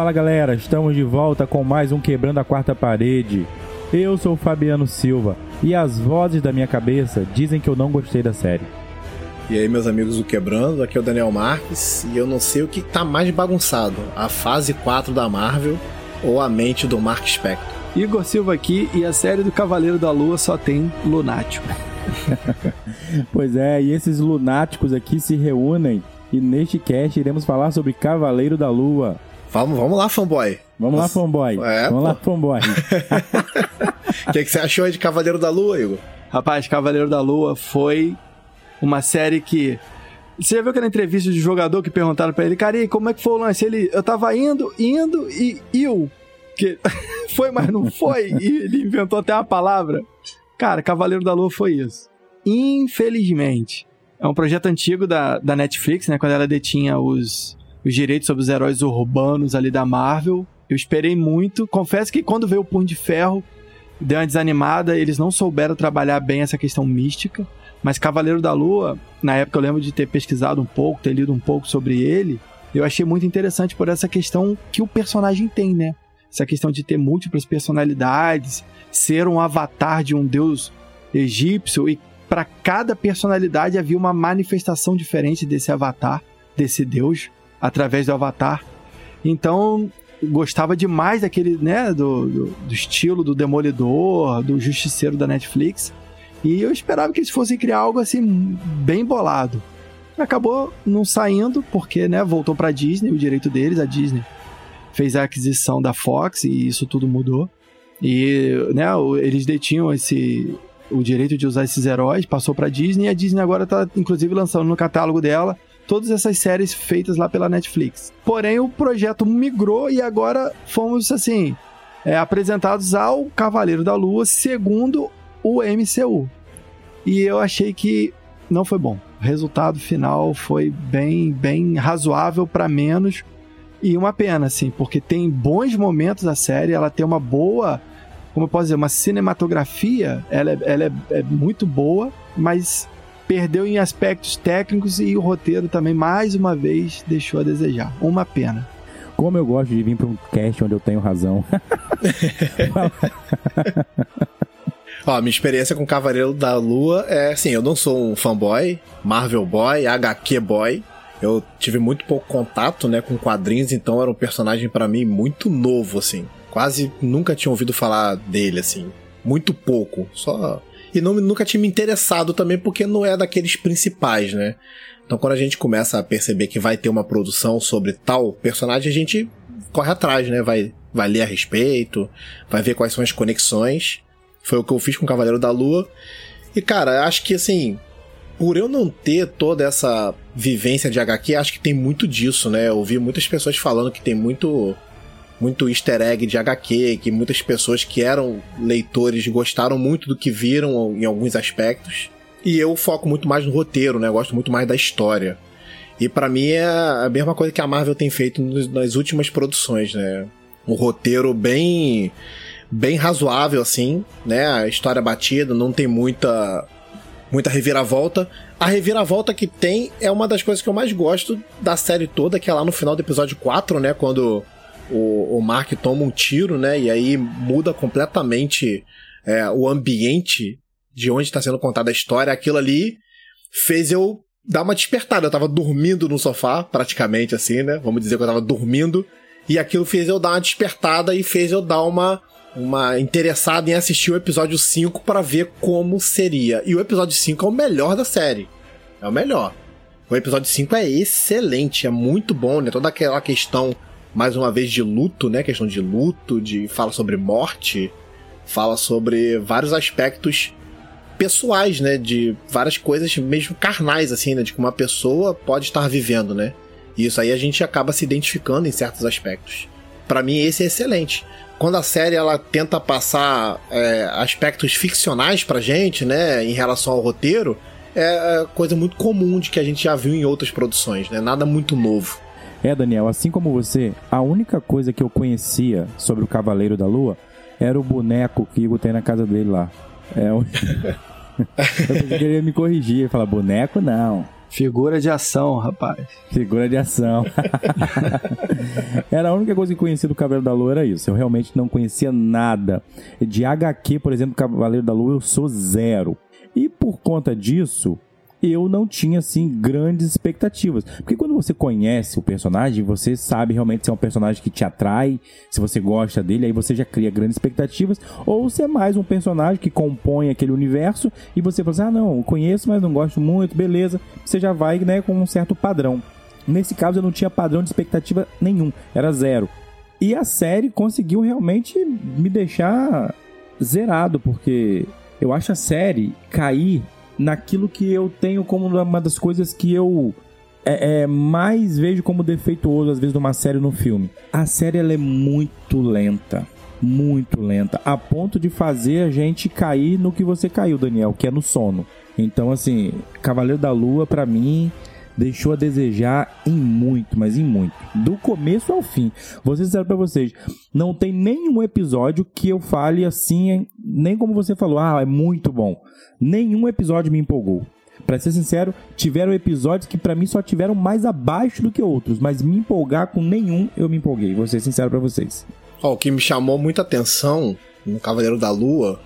Fala galera, estamos de volta com mais um Quebrando a Quarta Parede. Eu sou o Fabiano Silva e as vozes da minha cabeça dizem que eu não gostei da série. E aí, meus amigos do Quebrando, aqui é o Daniel Marques e eu não sei o que tá mais bagunçado: a fase 4 da Marvel ou a mente do Mark Spector. Igor Silva aqui e a série do Cavaleiro da Lua só tem lunático. pois é, e esses lunáticos aqui se reúnem e neste cast iremos falar sobre Cavaleiro da Lua. Vamos, vamos lá, fanboy. Vamos Nossa. lá, fanboy. É, vamos pô. lá, fanboy. O que, que você achou de Cavaleiro da Lua, Igor? Rapaz, Cavaleiro da Lua foi uma série que. Você já viu aquela entrevista de jogador que perguntaram para ele, cara, e como é que foi o lance? Ele, eu tava indo, indo e eu. Que foi, mas não foi. e ele inventou até uma palavra. Cara, Cavaleiro da Lua foi isso. Infelizmente. É um projeto antigo da, da Netflix, né? Quando ela detinha os, os direitos sobre os heróis urbanos ali da Marvel. Eu esperei muito. Confesso que quando veio o Punho de Ferro, deu uma desanimada. Eles não souberam trabalhar bem essa questão mística. Mas Cavaleiro da Lua, na época eu lembro de ter pesquisado um pouco, ter lido um pouco sobre ele. Eu achei muito interessante por essa questão que o personagem tem, né? Essa questão de ter múltiplas personalidades, ser um avatar de um deus egípcio e para cada personalidade havia uma manifestação diferente desse avatar, desse deus, através do avatar. Então, gostava demais daquele, né, do, do, do estilo do Demolidor, do Justiceiro da Netflix. E eu esperava que eles fossem criar algo assim bem bolado. Acabou não saindo porque, né, voltou para Disney, o direito deles, a Disney fez a aquisição da Fox e isso tudo mudou. E, né, eles detinham esse o direito de usar esses heróis, passou para Disney e a Disney agora tá inclusive lançando no catálogo dela todas essas séries feitas lá pela Netflix. Porém, o projeto migrou e agora fomos assim, é, apresentados ao Cavaleiro da Lua segundo o MCU. E eu achei que não foi bom. O resultado final foi bem, bem razoável para menos. E uma pena, assim, porque tem bons momentos a série, ela tem uma boa, como eu posso dizer, uma cinematografia, ela, é, ela é, é muito boa, mas perdeu em aspectos técnicos e o roteiro também, mais uma vez, deixou a desejar. Uma pena. Como eu gosto de vir para um cast onde eu tenho razão. Ó, minha experiência com Cavaleiro da Lua é assim, eu não sou um fanboy, Marvel boy, HQ boy. Eu tive muito pouco contato, né, com quadrinhos, então era um personagem para mim muito novo, assim. Quase nunca tinha ouvido falar dele, assim. Muito pouco. Só. E não, nunca tinha me interessado também, porque não é daqueles principais, né? Então quando a gente começa a perceber que vai ter uma produção sobre tal personagem, a gente corre atrás, né? Vai, vai ler a respeito, vai ver quais são as conexões. Foi o que eu fiz com o Cavaleiro da Lua. E, cara, acho que assim, por eu não ter toda essa vivência de HQ, acho que tem muito disso, né? Eu ouvi muitas pessoas falando que tem muito muito easter egg de HQ, que muitas pessoas que eram leitores gostaram muito do que viram em alguns aspectos. E eu foco muito mais no roteiro, né? Eu gosto muito mais da história. E para mim é a mesma coisa que a Marvel tem feito nas últimas produções, né? Um roteiro bem bem razoável, assim, né? A história batida, não tem muita muita reviravolta. A reviravolta que tem é uma das coisas que eu mais gosto da série toda, que é lá no final do episódio 4, né? Quando o, o Mark toma um tiro, né? E aí muda completamente é, o ambiente de onde está sendo contada a história. Aquilo ali fez eu dar uma despertada. Eu tava dormindo no sofá, praticamente assim, né? Vamos dizer que eu tava dormindo. E aquilo fez eu dar uma despertada e fez eu dar uma uma interessada em assistir o episódio 5 para ver como seria. E o episódio 5 é o melhor da série. É o melhor. O episódio 5 é excelente, é muito bom, né? Toda aquela questão, mais uma vez, de luto, né? Questão de luto, de fala sobre morte, fala sobre vários aspectos pessoais, né? De várias coisas mesmo carnais, assim, né? De que uma pessoa pode estar vivendo, né? E isso aí a gente acaba se identificando em certos aspectos. Para mim, esse é excelente quando a série ela tenta passar é, aspectos ficcionais pra gente, né, em relação ao roteiro, é, é coisa muito comum de que a gente já viu em outras produções, né? Nada muito novo. É, Daniel, assim como você, a única coisa que eu conhecia sobre o Cavaleiro da Lua era o boneco que Igor tem na casa dele lá. É um... eu queria me corrigir e falar, boneco não. Figura de ação, rapaz. Figura de ação. era a única coisa que conhecia do Cavaleiro da Lua, era isso. Eu realmente não conhecia nada. De HQ, por exemplo, Cavaleiro da Lua, eu sou zero. E por conta disso, eu não tinha assim grandes expectativas. Porque quando você conhece o personagem, você sabe realmente se é um personagem que te atrai, se você gosta dele, aí você já cria grandes expectativas, ou se é mais um personagem que compõe aquele universo e você fala assim: "Ah, não, conheço, mas não gosto muito", beleza. Você já vai, né, com um certo padrão. Nesse caso eu não tinha padrão de expectativa nenhum, era zero. E a série conseguiu realmente me deixar zerado, porque eu acho a série cair naquilo que eu tenho como uma das coisas que eu é, é, mais vejo como defeituoso, às vezes, numa série ou no filme. A série ela é muito lenta. Muito lenta. A ponto de fazer a gente cair no que você caiu, Daniel, que é no sono. Então, assim, Cavaleiro da Lua, para mim, deixou a desejar em muito, mas em muito. Do começo ao fim. Vou ser sincero pra vocês, não tem nenhum episódio que eu fale assim, nem como você falou, ah, é muito bom. Nenhum episódio me empolgou. Pra ser sincero, tiveram episódios que para mim só tiveram mais abaixo do que outros, mas me empolgar com nenhum eu me empolguei. Vou ser sincero pra vocês. Oh, o que me chamou muita atenção no Cavaleiro da Lua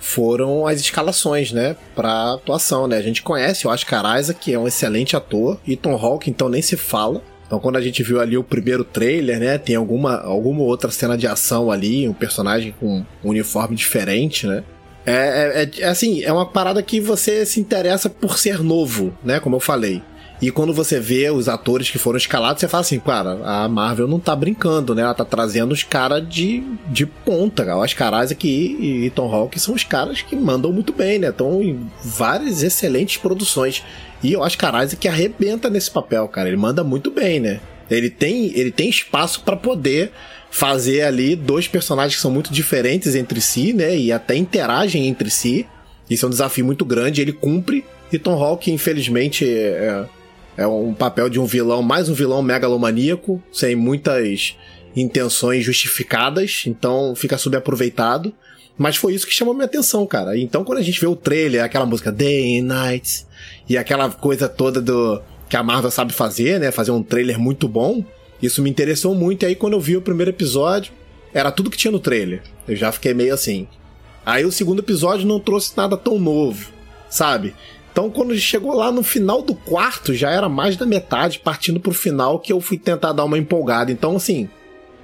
foram as escalações, né, pra atuação, né? A gente conhece o Oscar Isaac, que é um excelente ator, e Tom Hawke, então nem se fala. Então quando a gente viu ali o primeiro trailer, né, tem alguma, alguma outra cena de ação ali, um personagem com um uniforme diferente, né? É, é, é, é assim, é uma parada que você se interessa por ser novo, né, como eu falei. E quando você vê os atores que foram escalados, você fala assim, cara, a Marvel não tá brincando, né? Ela tá trazendo os caras de, de ponta. Os caras aqui e Tom Hawke são os caras que mandam muito bem, né? Estão em várias excelentes produções. E que a que arrebenta nesse papel, cara. Ele manda muito bem, né? Ele tem, ele tem espaço para poder fazer ali dois personagens que são muito diferentes entre si, né? E até interagem entre si. Isso é um desafio muito grande. Ele cumpre. E Tom Hawke, infelizmente, é, é um papel de um vilão, mais um vilão megalomaníaco, sem muitas intenções justificadas, então fica subaproveitado. Mas foi isso que chamou minha atenção, cara. Então quando a gente vê o trailer, aquela música Day and Night, e aquela coisa toda do que a Marvel sabe fazer, né? Fazer um trailer muito bom. Isso me interessou muito. E aí quando eu vi o primeiro episódio, era tudo que tinha no trailer. Eu já fiquei meio assim. Aí o segundo episódio não trouxe nada tão novo, sabe? Então, quando chegou lá no final do quarto, já era mais da metade, partindo pro final, que eu fui tentar dar uma empolgada. Então, assim,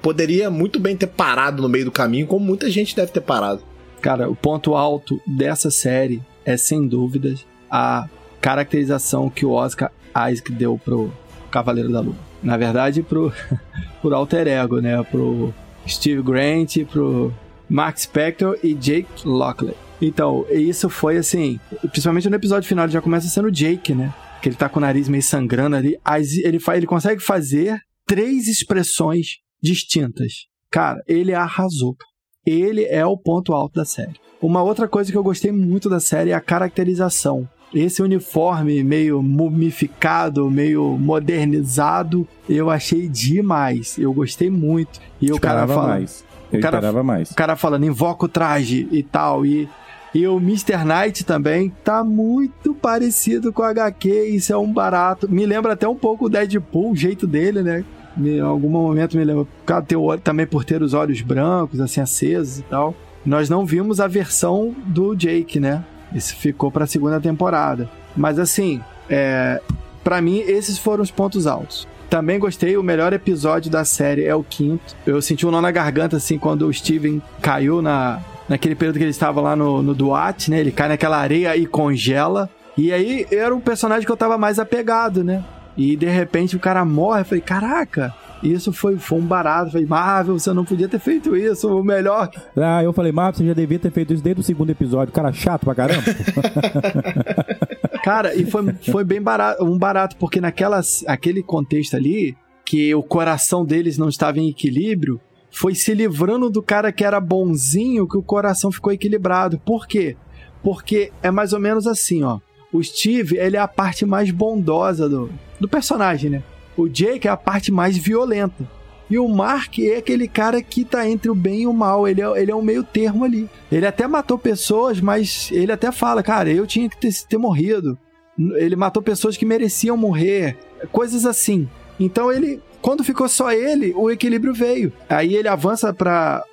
poderia muito bem ter parado no meio do caminho, como muita gente deve ter parado. Cara, o ponto alto dessa série é, sem dúvidas, a caracterização que o Oscar Isaac deu pro Cavaleiro da Lua. Na verdade, pro, pro alter ego, né? Pro Steve Grant, pro Mark Spector e Jake Lockley. Então, isso foi assim, principalmente no episódio final, ele já começa sendo o Jake, né? Que ele tá com o nariz meio sangrando ali. Ele, faz, ele consegue fazer três expressões distintas. Cara, ele arrasou. Ele é o ponto alto da série. Uma outra coisa que eu gostei muito da série é a caracterização. Esse uniforme meio mumificado, meio modernizado, eu achei demais. Eu gostei muito. E o cara fala. Mais. Eu o cara, esperava mais. O cara falando, invoca o traje e tal. E e o Mr. Knight também tá muito parecido com o HQ, isso é um barato. Me lembra até um pouco o Deadpool, o jeito dele, né? Em algum momento me lembra. Também por ter os olhos brancos, assim, acesos e tal. Nós não vimos a versão do Jake, né? Isso ficou pra segunda temporada. Mas assim, é, para mim, esses foram os pontos altos. Também gostei, o melhor episódio da série é o quinto. Eu senti um nó na garganta, assim, quando o Steven caiu na, naquele período que ele estava lá no, no Duat, né? Ele cai naquela areia e congela. E aí era um personagem que eu tava mais apegado, né? E de repente o cara morre. Eu falei, caraca, isso foi, foi um barato. Eu falei, Marvel, você não podia ter feito isso, o melhor. Ah, eu falei, Marvel, você já devia ter feito isso desde o segundo episódio. Cara, chato pra caramba. cara, e foi, foi bem barato, um barato, porque naquela, aquele contexto ali, que o coração deles não estava em equilíbrio, foi se livrando do cara que era bonzinho que o coração ficou equilibrado. Por quê? Porque é mais ou menos assim, ó. O Steve, ele é a parte mais bondosa do, do personagem, né? O Jake é a parte mais violenta. E o Mark é aquele cara que tá entre o bem e o mal. Ele é, ele é um meio termo ali. Ele até matou pessoas, mas ele até fala, cara, eu tinha que ter, ter morrido. Ele matou pessoas que mereciam morrer. Coisas assim. Então ele. Quando ficou só ele, o equilíbrio veio. Aí ele avança para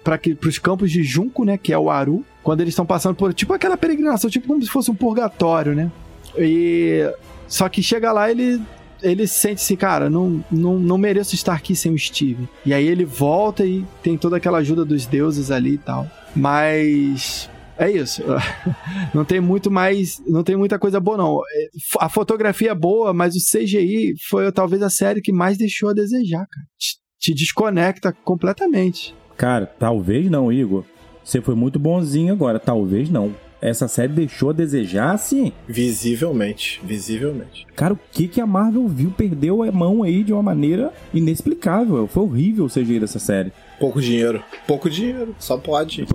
os campos de Junco, né? Que é o Aru. Quando eles estão passando por. Tipo aquela peregrinação, tipo como se fosse um purgatório, né? E. Só que chega lá, ele ele sente assim, cara, não, não, não mereço estar aqui sem o Steve. E aí ele volta e tem toda aquela ajuda dos deuses ali e tal. Mas é isso. Não tem muito mais. Não tem muita coisa boa, não. É, a fotografia é boa, mas o CGI foi talvez a série que mais deixou a desejar, cara. Te, te desconecta completamente. Cara, talvez não, Igor. Você foi muito bonzinho agora, talvez não essa série deixou a desejar, sim. Visivelmente, visivelmente. Cara, o que, que a Marvel viu? Perdeu a mão aí de uma maneira inexplicável. Foi horrível o CGI dessa série. Pouco dinheiro. Pouco dinheiro, só pode.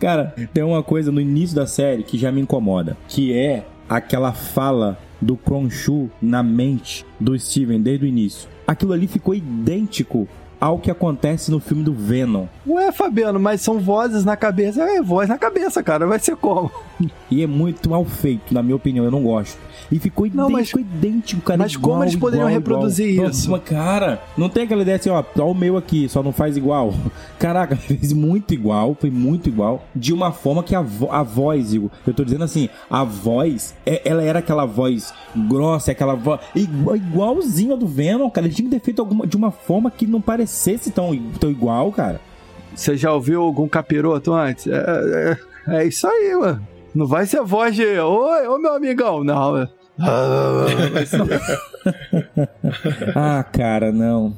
Cara, tem uma coisa no início da série que já me incomoda, que é aquela fala do Cronshu na mente do Steven desde o início. Aquilo ali ficou idêntico ao que acontece no filme do Venom. Ué, Fabiano, mas são vozes na cabeça. É, voz na cabeça, cara. Vai ser como? E é muito mal feito, na minha opinião. Eu não gosto. E ficou idêntico, não, mas, idêntico, cara. Mas igual, como eles poderiam igual, reproduzir igual. isso? Nossa, cara, não tem aquela ideia assim, ó, ó o meu aqui, só não faz igual. Caraca, fez muito igual, foi muito igual. De uma forma que a, vo a voz, Igor, eu tô dizendo assim, a voz, é, ela era aquela voz grossa, aquela voz igual, igualzinha do Venom, cara. Ele tinha que ter feito alguma, de uma forma que não parecesse tão, tão igual, cara. Você já ouviu algum capiroto antes? É, é, é isso aí, mano. Não vai ser a voz de Oi, ô meu amigão. Não, ah, cara, não.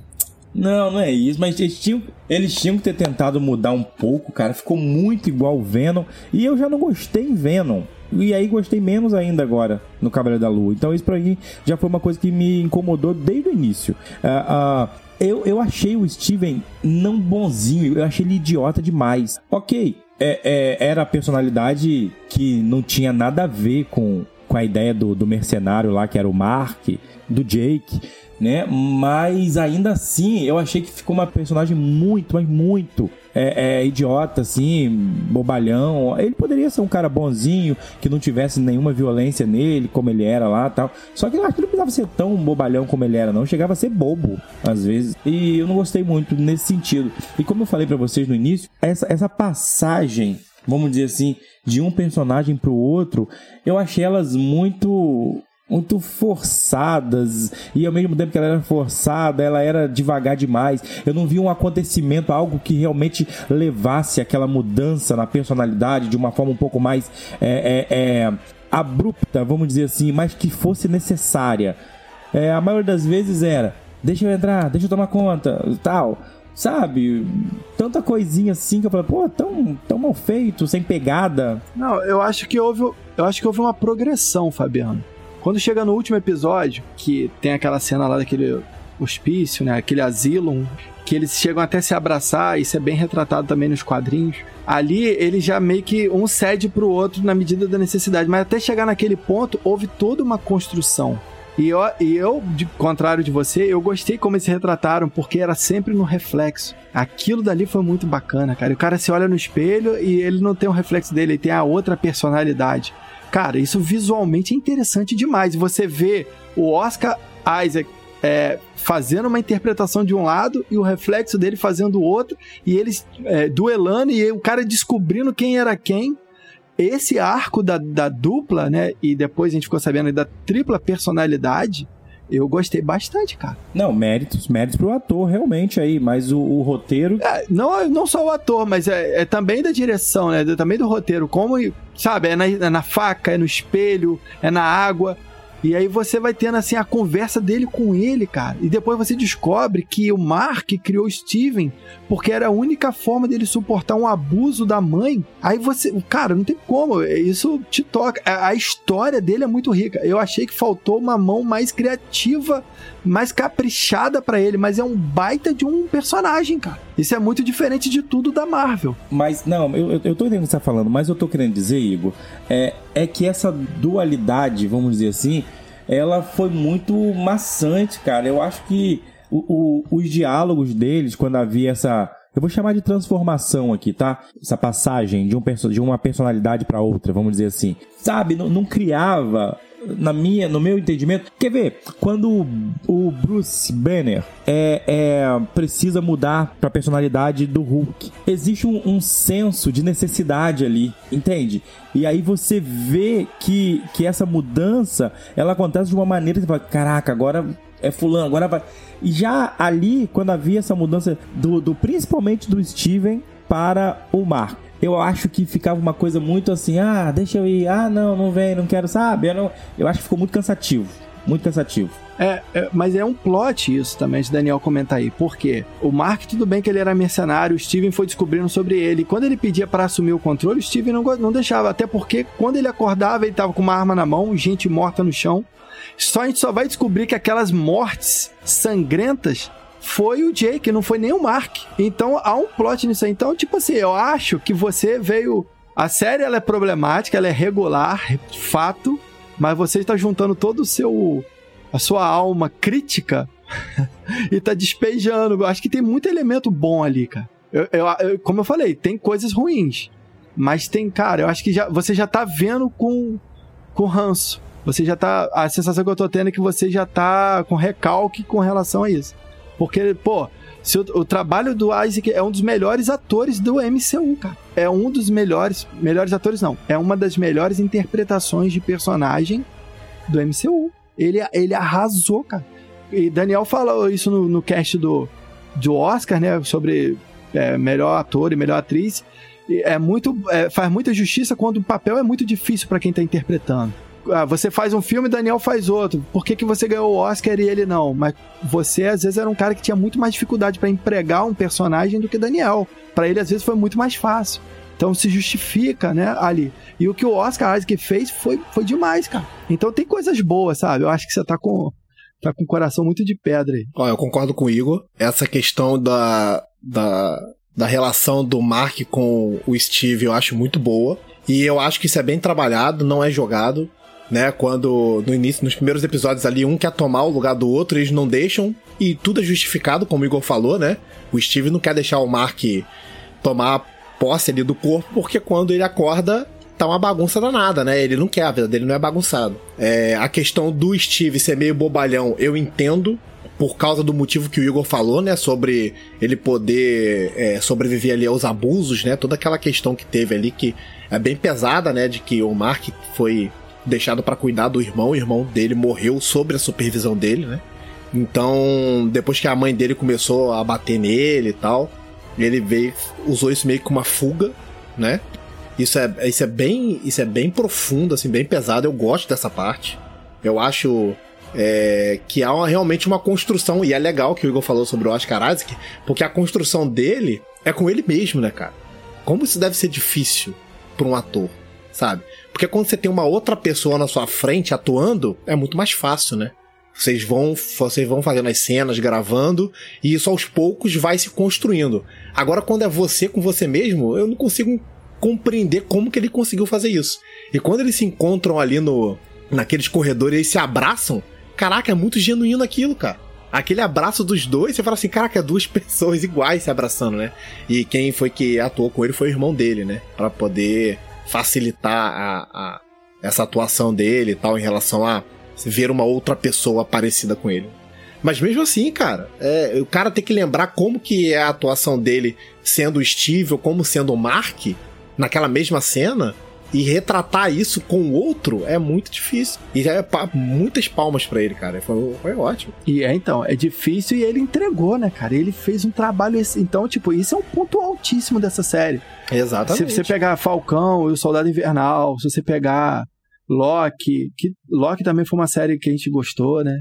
Não, não é isso, mas eles tinham, eles tinham que ter tentado mudar um pouco, cara. Ficou muito igual o Venom. E eu já não gostei em Venom. E aí gostei menos ainda agora no Cavaleiro da Lua. Então isso pra mim já foi uma coisa que me incomodou desde o início. Uh, uh, eu, eu achei o Steven não bonzinho, eu achei ele idiota demais. Ok, é, é, era a personalidade que não tinha nada a ver com com a ideia do, do mercenário lá, que era o Mark, do Jake, né? Mas ainda assim, eu achei que ficou uma personagem muito, mas muito é, é, idiota, assim, bobalhão. Ele poderia ser um cara bonzinho, que não tivesse nenhuma violência nele, como ele era lá tal. Só que eu acho que não precisava ser tão bobalhão como ele era, não. Chegava a ser bobo, às vezes. E eu não gostei muito nesse sentido. E como eu falei para vocês no início, essa, essa passagem vamos dizer assim, de um personagem para o outro, eu achei elas muito muito forçadas e ao mesmo tempo que ela era forçada, ela era devagar demais. Eu não vi um acontecimento, algo que realmente levasse aquela mudança na personalidade de uma forma um pouco mais é, é, é, abrupta, vamos dizer assim, mas que fosse necessária. É, a maioria das vezes era, deixa eu entrar, deixa eu tomar conta, tal sabe? Tanta coisinha assim que eu falei, pô, tão, tão mal feito, sem pegada. Não, eu acho que houve, eu acho que houve uma progressão, Fabiano. Quando chega no último episódio, que tem aquela cena lá daquele hospício, né, aquele asilo, que eles chegam até se abraçar, isso é bem retratado também nos quadrinhos. Ali ele já meio que um cede pro outro na medida da necessidade, mas até chegar naquele ponto houve toda uma construção. E eu, e eu, de contrário de você, eu gostei como eles se retrataram, porque era sempre no reflexo. Aquilo dali foi muito bacana, cara. O cara se olha no espelho e ele não tem o reflexo dele, ele tem a outra personalidade. Cara, isso visualmente é interessante demais. Você vê o Oscar Isaac é, fazendo uma interpretação de um lado e o reflexo dele fazendo o outro, e eles é, duelando e o cara descobrindo quem era quem esse arco da, da dupla, né? E depois a gente ficou sabendo da tripla personalidade. Eu gostei bastante, cara. Não, méritos, méritos pro ator, realmente aí, mas o, o roteiro. É, não, não só o ator, mas é, é, também da direção, né? Também do roteiro. Como, sabe, é na, é na faca, é no espelho, é na água. E aí você vai tendo assim a conversa dele com ele, cara. E depois você descobre que o Mark criou Steven porque era a única forma dele suportar um abuso da mãe. Aí você, cara, não tem como, isso te toca. A, história dele é muito rica. Eu achei que faltou uma mão mais criativa, mais caprichada para ele, mas é um baita de um personagem, cara. Isso é muito diferente de tudo da Marvel. Mas não, eu, eu tô entendendo o que você tá falando, mas eu tô querendo dizer, Igor, é, é que essa dualidade, vamos dizer assim, ela foi muito maçante, cara. Eu acho que o, o, os diálogos deles, quando havia essa. Eu vou chamar de transformação aqui, tá? Essa passagem de, um, de uma personalidade para outra, vamos dizer assim. Sabe, não, não criava na minha, no meu entendimento. Quer ver? Quando o Bruce Banner é, é precisa mudar para a personalidade do Hulk, existe um, um, senso de necessidade ali, entende? E aí você vê que, que essa mudança ela acontece de uma maneira que você fala, caraca, agora é fulano, agora vai. E já ali, quando havia essa mudança do, do principalmente do Steven para o Mark eu acho que ficava uma coisa muito assim, ah, deixa eu ir, ah, não, não vem, não quero, sabe? Eu, não... eu acho que ficou muito cansativo. Muito cansativo. É, é, mas é um plot isso também, de Daniel comentar aí. Por quê? O Mark, tudo bem que ele era mercenário, o Steven foi descobrindo sobre ele. Quando ele pedia para assumir o controle, o Steven não, não deixava. Até porque quando ele acordava, ele tava com uma arma na mão, gente morta no chão. Só a gente só vai descobrir que aquelas mortes sangrentas foi o Jake, não foi nem o Mark. Então há um plot nisso aí. Então, tipo assim, eu acho que você veio. A série ela é problemática, ela é regular, fato, mas você está juntando todo o seu. a sua alma crítica e tá despejando. Eu acho que tem muito elemento bom ali, cara. Eu, eu, eu, como eu falei, tem coisas ruins. Mas tem, cara, eu acho que já, você já tá vendo com, com ranço. Você já tá. A sensação que eu tô tendo é que você já tá com recalque com relação a isso. Porque, pô, se o, o, trabalho do Isaac é um dos melhores atores do MCU, cara. É um dos melhores. Melhores atores, não. É uma das melhores interpretações de personagem do MCU. Ele, ele arrasou, cara. E Daniel falou isso no, no cast do, do Oscar, né? Sobre é, melhor ator e melhor atriz. E é muito. É, faz muita justiça quando o papel é muito difícil para quem tá interpretando você faz um filme, Daniel faz outro. Por que, que você ganhou o Oscar e ele não? Mas você, às vezes, era um cara que tinha muito mais dificuldade para empregar um personagem do que Daniel. Para ele, às vezes, foi muito mais fácil. Então se justifica, né, ali. E o que o Oscar Isaac fez foi, foi demais, cara. Então tem coisas boas, sabe? Eu acho que você tá com, tá com o coração muito de pedra aí. Ó, eu concordo com o Igor. Essa questão da, da, da relação do Mark com o Steve eu acho muito boa. E eu acho que isso é bem trabalhado, não é jogado né? Quando no início, nos primeiros episódios ali, um quer tomar o lugar do outro, eles não deixam. E tudo é justificado, como o Igor falou, né? O Steve não quer deixar o Mark tomar posse ali do corpo, porque quando ele acorda, tá uma bagunça danada, né? Ele não quer, a vida dele não é bagunçado. É, a questão do Steve ser meio bobalhão, eu entendo. Por causa do motivo que o Igor falou, né? Sobre ele poder é, sobreviver ali aos abusos, né? Toda aquela questão que teve ali que é bem pesada, né? De que o Mark foi deixado para cuidar do irmão, o irmão dele morreu sob a supervisão dele, né? Então, depois que a mãe dele começou a bater nele e tal, ele veio, usou isso meio que uma fuga, né? Isso é, isso é bem, isso é bem profundo, assim, bem pesado. Eu gosto dessa parte. Eu acho é, que há uma, realmente uma construção e é legal que o Igor falou sobre o Oscar Isaac, porque a construção dele é com ele mesmo, né, cara? Como isso deve ser difícil para um ator, sabe? Porque quando você tem uma outra pessoa na sua frente atuando, é muito mais fácil, né? Vocês vão, vocês vão fazendo as cenas, gravando, e isso aos poucos vai se construindo. Agora, quando é você com você mesmo, eu não consigo compreender como que ele conseguiu fazer isso. E quando eles se encontram ali no naqueles corredores e se abraçam, caraca, é muito genuíno aquilo, cara. Aquele abraço dos dois, você fala assim, caraca, é duas pessoas iguais se abraçando, né? E quem foi que atuou com ele foi o irmão dele, né? Para poder facilitar a, a, essa atuação dele e tal, em relação a ver uma outra pessoa parecida com ele. Mas mesmo assim, cara, é, o cara tem que lembrar como que é a atuação dele sendo o Steve ou como sendo o Mark naquela mesma cena e retratar isso com o outro é muito difícil. E é muitas palmas para ele, cara. Foi, foi ótimo. E é então, é difícil e ele entregou, né, cara? Ele fez um trabalho. Então, tipo, isso é um ponto altíssimo dessa série. Exatamente. Se você pegar Falcão e o Soldado Invernal, se você pegar Loki, que Loki também foi uma série que a gente gostou, né?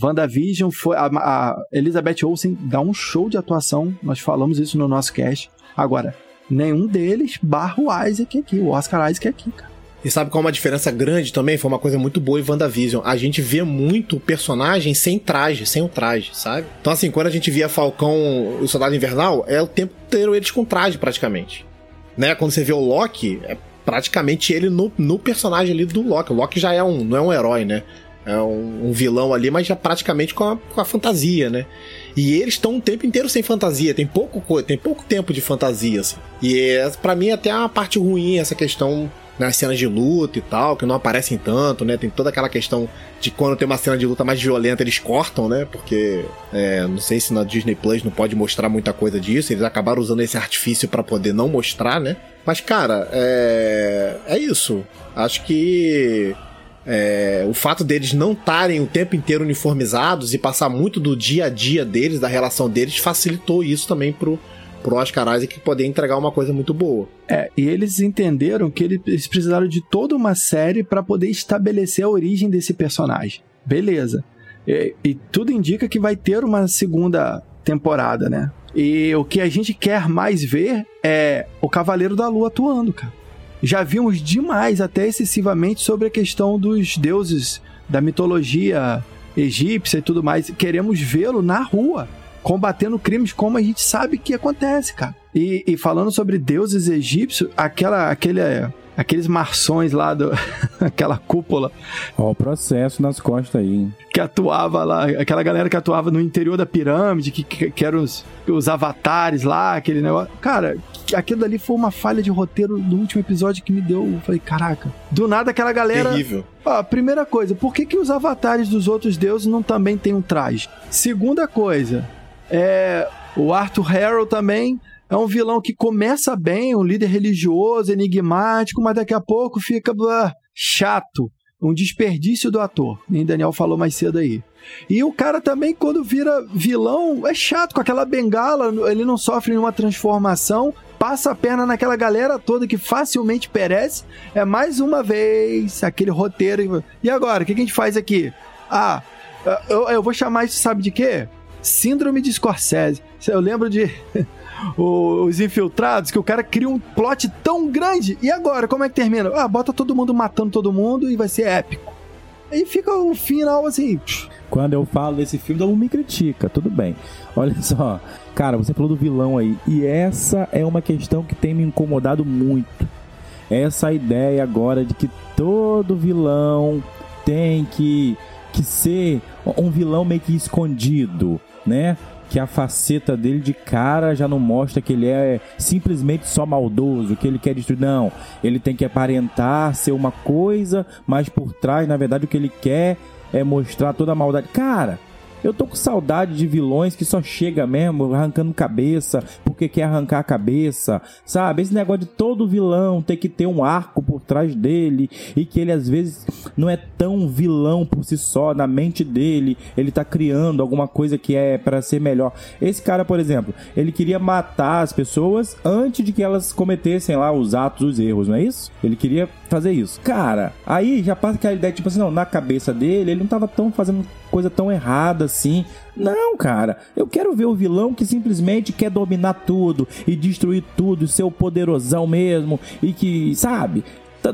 WandaVision foi. A, a Elizabeth Olsen dá um show de atuação, nós falamos isso no nosso cast. Agora, nenhum deles barra o Isaac aqui, o Oscar Isaac aqui, cara. E sabe qual é uma diferença grande também? Foi uma coisa muito boa em WandaVision. A gente vê muito o personagem sem traje, sem o traje, sabe? Então, assim, quando a gente via Falcão o Soldado Invernal, é o tempo inteiro eles com traje, praticamente. Né? Quando você vê o Loki, é praticamente ele no, no personagem ali do Loki. O Loki já é um, não é um herói, né? É um, um vilão ali, mas já praticamente com a, com a fantasia, né? E eles estão um tempo inteiro sem fantasia, tem pouco, tem pouco tempo de fantasia, assim. E é, para mim até uma parte ruim essa questão nas cenas de luta e tal, que não aparecem tanto, né? Tem toda aquela questão de quando tem uma cena de luta mais violenta, eles cortam, né? Porque é, não sei se na Disney Plus não pode mostrar muita coisa disso, eles acabaram usando esse artifício para poder não mostrar, né? Mas, cara, é, é isso. Acho que é, o fato deles não estarem o tempo inteiro uniformizados e passar muito do dia a dia deles, da relação deles, facilitou isso também pro, pro Oscar Isaac poder entregar uma coisa muito boa. É, e eles entenderam que eles precisaram de toda uma série para poder estabelecer a origem desse personagem. Beleza. E, e, tudo indica que vai ter uma segunda temporada, né? E o que a gente quer mais ver é o Cavaleiro da Lua atuando, cara. Já vimos demais, até excessivamente, sobre a questão dos deuses da mitologia egípcia e tudo mais. Queremos vê-lo na rua combatendo crimes como a gente sabe que acontece, cara. E, e falando sobre deuses egípcios, aquela, aquele, aqueles marções lá do aquela cúpula. Ó, o processo nas costas aí. Hein? Que atuava lá, aquela galera que atuava no interior da pirâmide, que, que, que eram os, os avatares lá, aquele negócio. Cara, aquilo dali foi uma falha de roteiro do último episódio que me deu. Eu falei, caraca. Do nada aquela galera. Terrível. Ó, primeira coisa, por que, que os avatares dos outros deuses não também têm um traje? Segunda coisa, é, o Arthur Harrow também é um vilão que começa bem, um líder religioso, enigmático, mas daqui a pouco fica blá, chato. Um desperdício do ator. Nem Daniel falou mais cedo aí. E o cara também, quando vira vilão, é chato com aquela bengala, ele não sofre nenhuma transformação, passa a perna naquela galera toda que facilmente perece. É mais uma vez aquele roteiro. E agora, o que a gente faz aqui? Ah, eu, eu vou chamar isso, sabe de quê? Síndrome de Scorsese. Eu lembro de os infiltrados, que o cara cria um plot tão grande. E agora, como é que termina? Ah, bota todo mundo matando todo mundo e vai ser épico. Aí fica o final assim. Quando eu falo desse filme, todo mundo me critica, tudo bem. Olha só, cara, você falou do vilão aí. E essa é uma questão que tem me incomodado muito. Essa ideia agora de que todo vilão tem que, que ser um vilão meio que escondido né? Que a faceta dele de cara já não mostra que ele é simplesmente só maldoso, que ele quer destruir. Não, ele tem que aparentar ser uma coisa, mas por trás, na verdade, o que ele quer é mostrar toda a maldade. Cara, eu tô com saudade de vilões que só chega mesmo arrancando cabeça porque quer arrancar a cabeça, sabe? Esse negócio de todo vilão ter que ter um arco por trás dele e que ele às vezes não é tão vilão por si só, na mente dele, ele tá criando alguma coisa que é para ser melhor. Esse cara, por exemplo, ele queria matar as pessoas antes de que elas cometessem lá os atos, os erros, não é isso? Ele queria fazer isso. Cara, aí já passa aquela ideia, tipo assim, não, na cabeça dele, ele não tava tão fazendo coisa tão errada assim. Não, cara. Eu quero ver o vilão que simplesmente quer dominar tudo e destruir tudo, ser o poderosão mesmo e que, sabe?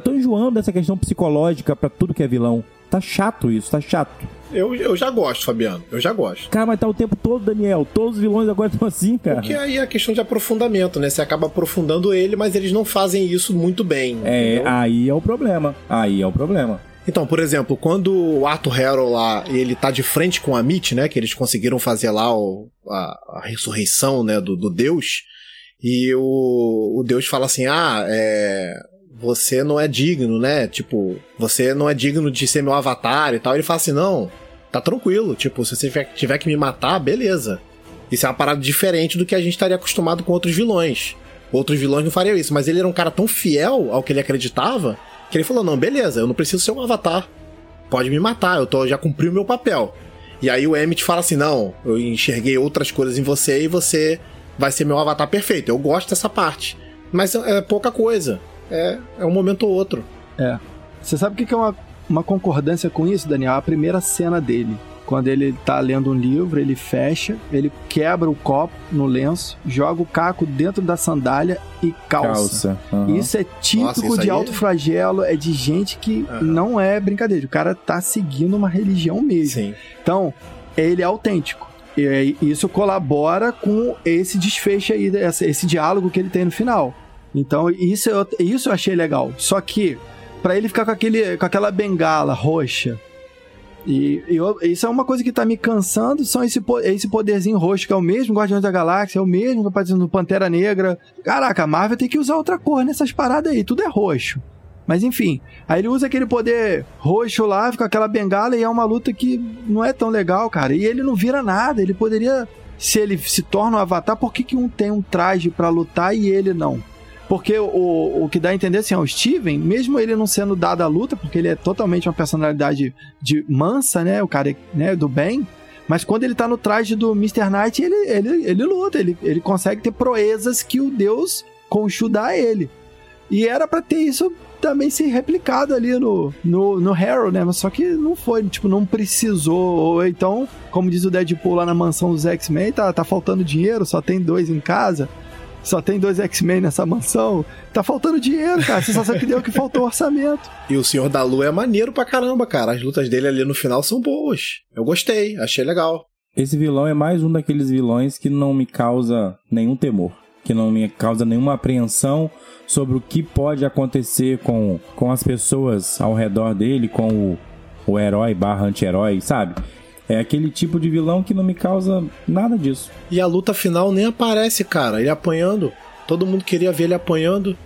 Tô enjoando dessa questão psicológica para tudo que é vilão. Tá chato isso, tá chato. Eu, eu já gosto, Fabiano. Eu já gosto. Cara, mas tá o tempo todo, Daniel. Todos os vilões agora estão assim, cara. Porque aí é a questão de aprofundamento, né? Você acaba aprofundando ele, mas eles não fazem isso muito bem. É, entendeu? aí é o problema. Aí é o problema. Então, por exemplo, quando o Arthur Harrow lá, ele tá de frente com a Mitch, né, que eles conseguiram fazer lá o, a, a, ressurreição, né, do, do Deus, e o, o Deus fala assim, ah, é, você não é digno, né, tipo, você não é digno de ser meu avatar e tal, ele fala assim, não, tá tranquilo, tipo, se você tiver que me matar, beleza. Isso é uma parada diferente do que a gente estaria acostumado com outros vilões. Outros vilões não fariam isso, mas ele era um cara tão fiel ao que ele acreditava que ele falou: não, beleza, eu não preciso ser um avatar. Pode me matar, eu tô, já cumpri o meu papel. E aí o Emmett fala assim: não, eu enxerguei outras coisas em você e você vai ser meu avatar perfeito. Eu gosto dessa parte. Mas é pouca coisa. É, é um momento ou outro. É. Você sabe o que é uma, uma concordância com isso, Daniel? A primeira cena dele. Quando ele tá lendo um livro, ele fecha, ele quebra o copo no lenço, joga o caco dentro da sandália e calça. calça. Uhum. Isso é típico Nossa, isso de alto flagelo, é de gente que uhum. não é brincadeira. O cara tá seguindo uma religião mesmo. Sim. Então, ele é autêntico. E isso colabora com esse desfecho aí, esse diálogo que ele tem no final. Então, isso eu, isso eu achei legal. Só que, para ele ficar com, aquele, com aquela bengala roxa E, e eu- isso é uma coisa que tá me cansando, são esse, esse poderzinho roxo, que é o mesmo Guardiões da Galáxia, é o mesmo que aparece no Pantera Negra. Caraca, a Marvel tem que usar outra cor nessas paradas aí, tudo é roxo. Mas enfim, aí ele usa aquele poder roxo lá, fica aquela bengala e é uma luta que não é tão legal, cara. E ele não vira nada, ele poderia. Se ele se torna um avatar, por que, que um tem um traje pra lutar e ele não? Porque o, o que dá a entender assim, ó, o Steven, mesmo ele não sendo dado a luta, porque ele é totalmente uma personalidade de mansa, né? O cara né, do bem. Mas quando ele tá no traje do Mr. Knight, ele, ele, ele luta, ele, ele consegue ter proezas que o deus Khonshu dá a ele. E era pra ter isso também ser replicado ali no, no, no Harrow, né? Mas só que não foi, tipo, não precisou. Ou então, como diz o Deadpool lá na mansão dos X-Men, tá, tá faltando dinheiro, só tem dois em casa. Só tem dois X-Men nessa mansão. Tá faltando dinheiro, cara. A sensação que deu que faltou orçamento. E o Senhor da Lua é maneiro pra caramba, cara. As lutas dele ali no final são boas. Eu gostei, achei legal. Esse vilão é mais um daqueles vilões que não me causa nenhum temor, que não me causa nenhuma apreensão sobre o que pode acontecer com, com as pessoas ao redor dele, com o, o herói barra anti-herói, sabe? É aquele tipo de vilão que não me causa nada disso. E a luta final nem aparece, cara. Ele apanhando. Todo mundo queria ver ele apanhando.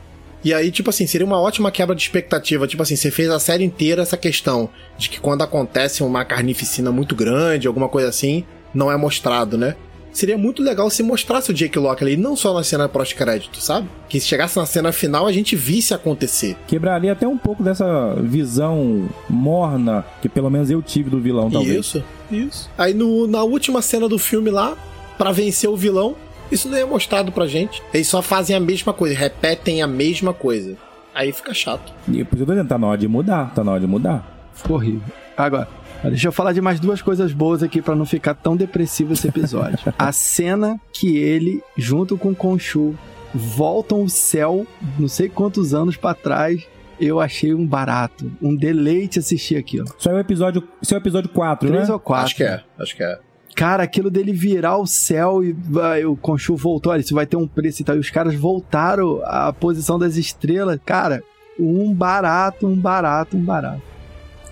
E aí, tipo assim, seria uma ótima quebra de expectativa. Tipo assim, você fez a série inteira essa questão de que quando acontece uma carnificina muito grande, alguma coisa assim, não é mostrado, né? Seria muito legal se mostrasse o Jake Locke ali, não só na cena pós-crédito, sabe? Que se chegasse na cena final a gente visse acontecer. Quebraria até um pouco dessa visão morna que pelo menos eu tive do vilão, talvez. Isso, isso. Aí no, na última cena do filme lá, pra vencer o vilão, isso não é mostrado pra gente. Eles só fazem a mesma coisa, repetem a mesma coisa. Aí fica chato. E por isso eu tô dizendo, tá na hora de mudar, tá na hora de mudar. Ficou horrível. Agora, deixa eu falar de mais duas coisas boas aqui pra não ficar tão depressivo esse episódio. a cena que ele, junto com o Khonshu, voltam o céu, não sei quantos anos pra trás, eu achei um barato, um deleite assistir aquilo. Isso é o episódio, isso é o episódio 4, Três né? ou quatro. Acho que é, acho que é. Cara, aquilo dele virar o céu e vai, o Khonshu voltou, olha, isso vai ter um preço e tal. E os caras voltaram à posição das estrelas. Cara, um barato, um barato, um barato.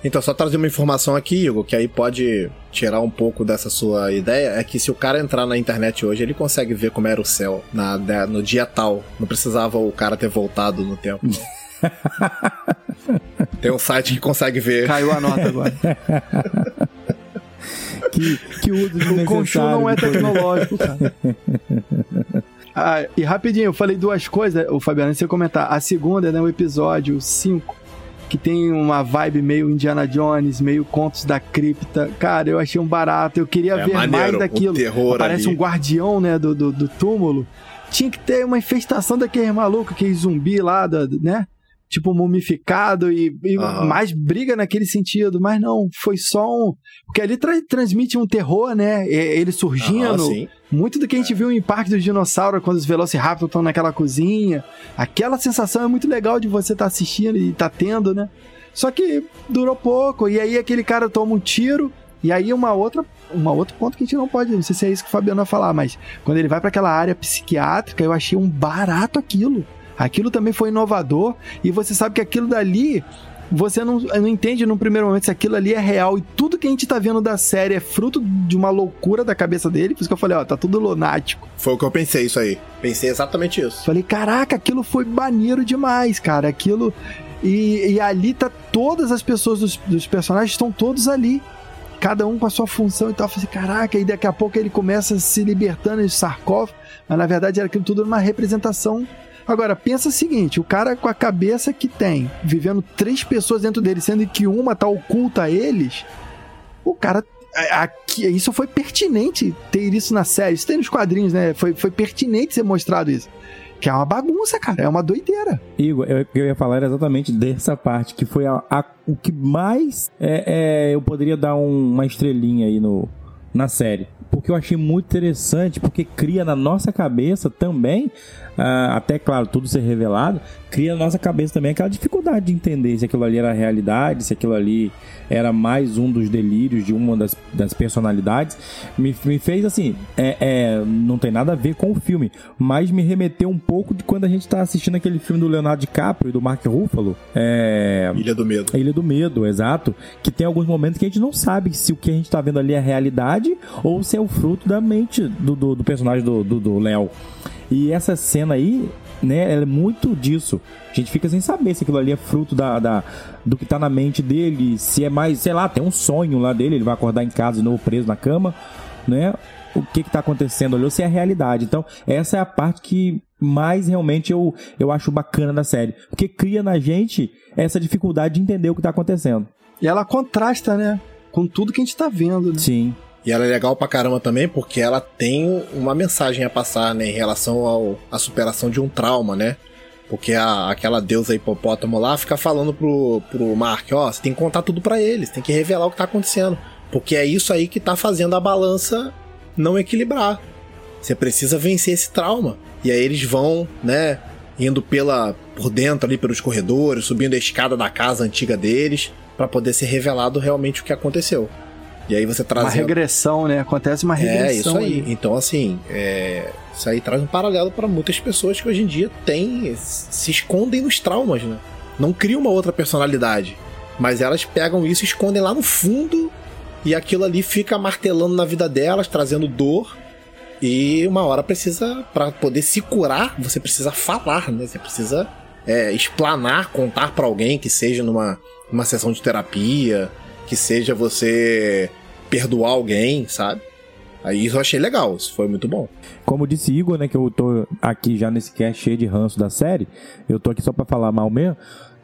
Então, só trazer uma informação aqui, Igor, que aí pode tirar um pouco dessa sua ideia, é que se o cara entrar na internet hoje, ele consegue ver como era o céu na, na- no dia tal. Não precisava o cara ter voltado no tempo. Tem um site que consegue ver. Caiu a nota agora. Que, que uso O Khonshu não é tecnológico, cara. Ah, e rapidinho, eu falei duas coisas, o Fabiano, antes de você comentar. A segunda é né, o episódio 5, que tem uma vibe meio Indiana Jones, meio Contos da Cripta. Cara, eu achei um barato, eu queria É ver mais maneiro, daquilo. o terror Parece um guardião, né, do, do, do túmulo. Tinha que ter uma infestação daquele maluco, aquele zumbi lá, da- né? Tipo, mumificado e, e Aham. mais briga naquele sentido. Mas não, foi só um. Porque ali tra- transmite um terror, né? Ele surgindo. Sim. Muito do que a gente viu em Parque dos Dinossauros, quando os Velociraptor estão naquela cozinha. Aquela sensação é muito legal de você estar assistindo e estar tendo, né? Só que durou pouco, e aí aquele cara toma um tiro, e aí uma outra, uma outro ponto que a gente não pode, não sei se é isso que o Fabiano vai falar, mas quando ele vai para aquela área psiquiátrica, eu achei um barato aquilo. Aquilo também foi inovador, e você sabe que aquilo dali você não, não entende num primeiro momento se aquilo ali é real e tudo que a gente tá vendo da série é fruto de uma loucura da cabeça dele. Por isso que eu falei, ó, tá tudo lunático. Foi o que eu pensei, isso aí. Pensei exatamente isso. Falei, caraca, aquilo foi maneiro demais, cara. Aquilo. E, e ali tá todas as pessoas dos, dos personagens estão todos ali. Cada um com a sua função e tal. Eu falei, caraca, e daqui a pouco ele começa se libertando de sarcófago. Mas na verdade era aquilo tudo uma representação. Agora, pensa o seguinte: o cara com a cabeça que tem, vivendo três pessoas dentro dele, sendo que uma tá oculta a eles, o cara. a- Aqui, isso foi pertinente ter isso na série. Isso tem nos quadrinhos, né? Foi, foi pertinente ser mostrado isso. Que é uma bagunça, cara. É uma doideira. Igor, eu, eu ia falar exatamente dessa parte, que foi a, a- o que mais é, é, eu poderia dar um- uma estrelinha aí no, na série. Porque eu achei muito interessante, porque cria na nossa cabeça também ah, até claro, tudo ser revelado, cria na nossa cabeça também aquela dificuldade de entender se aquilo ali era realidade, se aquilo ali era mais um dos delírios de uma das, das personalidades. Me, me fez assim, é, é, não tem nada a ver com o filme, mas me remeteu um pouco de quando a gente tá assistindo aquele filme do Leonardo DiCaprio e do Mark Ruffalo. É... Ilha do Medo. Ilha do Medo, exato. Que tem alguns momentos que a gente não sabe se o que a gente tá vendo ali é realidade ou se é o fruto da mente do, do, do personagem do Léo. E essa cena aí, né, ela é muito disso. A gente fica sem saber se aquilo ali é fruto da, da, do que tá na mente dele, se é mais, sei lá, tem um sonho lá dele, ele vai acordar em casa de novo preso na cama, né? O que que tá acontecendo ali, ou se é a realidade. Então, essa é a parte que mais realmente eu, eu acho bacana da série. Porque cria na gente essa dificuldade de entender o que tá acontecendo. E ela contrasta, né? Com tudo que a gente tá vendo. Né? Sim. E ela é legal pra caramba também porque ela tem uma mensagem a passar, né, em relação à superação de um trauma, né? Porque a, aquela deusa hipopótamo lá fica falando pro, pro Mark, ó, você tem que contar tudo para eles, tem que revelar o que tá acontecendo. Porque é isso aí que tá fazendo a balança não equilibrar. Você precisa vencer esse trauma. E aí eles vão, né, indo pela por dentro ali pelos corredores, subindo a escada da casa antiga deles, para poder ser revelado realmente o que aconteceu. E aí você traz. Uma regressão, né? Acontece uma regressão. É, isso aí. aí. Então, assim, é... isso aí traz um paralelo para muitas pessoas que hoje em dia têm. se escondem nos traumas, né? Não criam uma outra personalidade. Mas elas pegam isso e escondem lá no fundo. E aquilo ali fica martelando na vida delas, trazendo dor. E uma hora precisa, para poder se curar, você precisa falar, né? Você precisa é, explanar, contar para alguém que seja numa, numa sessão de terapia que seja você perdoar alguém, sabe? Aí isso eu achei legal, isso foi muito bom. Como disse Igor, né, que eu tô aqui já nesse cast cheio de ranço da série, eu tô aqui só para falar mal mesmo.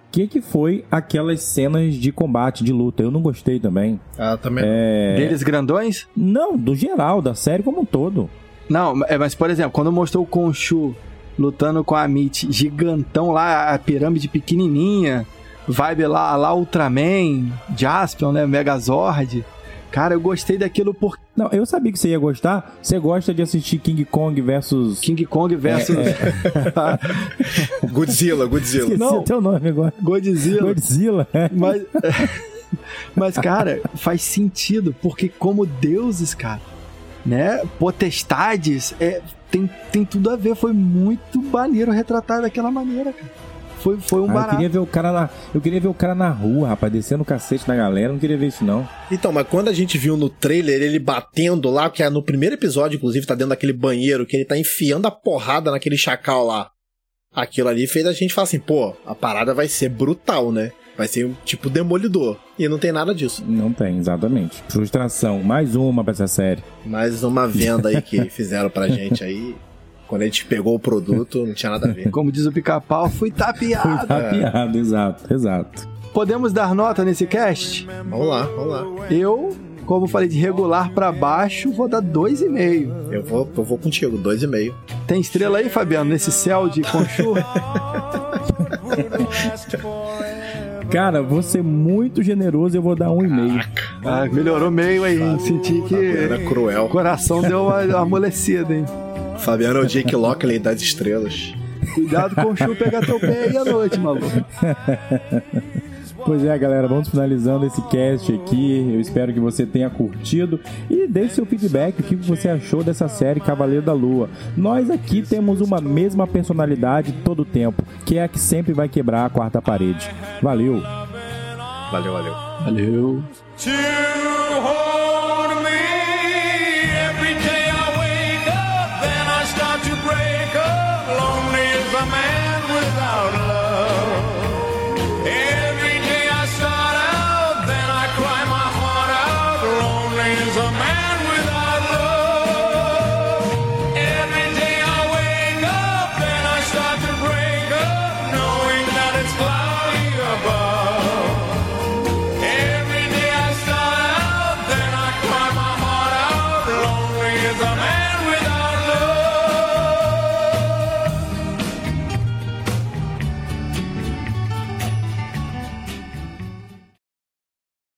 O que, que foi aquelas cenas de combate, de luta? Eu não gostei também. Ah, também. É... Deles grandões? Não, do geral, da série como um todo. Não, é, mas por exemplo, quando mostrou o Conchu lutando com a Amit gigantão lá, a pirâmide pequenininha, vibe lá, lá Ultraman, Jaspion, né? Megazord. Cara, eu gostei daquilo por. Não, eu sabia que você ia gostar. Você gosta de assistir King Kong versus. King Kong versus. É, é. Godzilla, Godzilla. Esqueci Não, teu nome agora. Godzilla. Godzilla. É. Mas, mas, cara, faz sentido, porque como deuses, cara, né? Potestades, é, tem, tem tudo a ver. Foi muito maneiro retratar daquela maneira, cara. Foi, foi um ah, barato. Eu queria ver o cara na, eu queria ver o cara na rua, rapaz, descendo o cacete na galera, não queria ver isso não. Então, mas quando a gente viu no trailer ele batendo lá, que é no primeiro episódio, inclusive, tá dentro daquele banheiro, que ele tá enfiando a porrada naquele chacal lá. Aquilo ali fez a gente falar assim, pô, a parada vai ser brutal, né? Vai ser um tipo demolidor. E não tem nada disso. Não tem, exatamente. Frustração. Mais uma pra essa série. Mais uma venda aí que fizeram pra gente aí. Quando a gente pegou o produto, não tinha nada a ver. Como diz o pica-pau, fui tapeado. Fui tapeado, é. exato, exato. Podemos dar nota nesse cast? Vamos lá, vamos lá. Eu, como falei de regular para baixo, vou dar 2,5. Eu vou, eu vou contigo, 2,5. Tem estrela aí, Fabiano, nesse céu de conchu? Cara, vou ser muito generoso e eu vou dar um e meio. Ah, melhorou meio aí, hein? Senti que. Era cruel. O coração deu uma amolecida, hein? Fabiano é o Jake Lockley das estrelas. Cuidado com o Chu pegar teu pé aí à noite, maluco. Pois é, galera, vamos finalizando esse cast aqui. Eu espero que você tenha curtido e deixe seu feedback, o que você achou dessa série Cavaleiro da Lua. Nós aqui temos uma mesma personalidade todo o tempo, que é a que sempre vai quebrar a quarta parede. Valeu! Valeu, valeu. Valeu.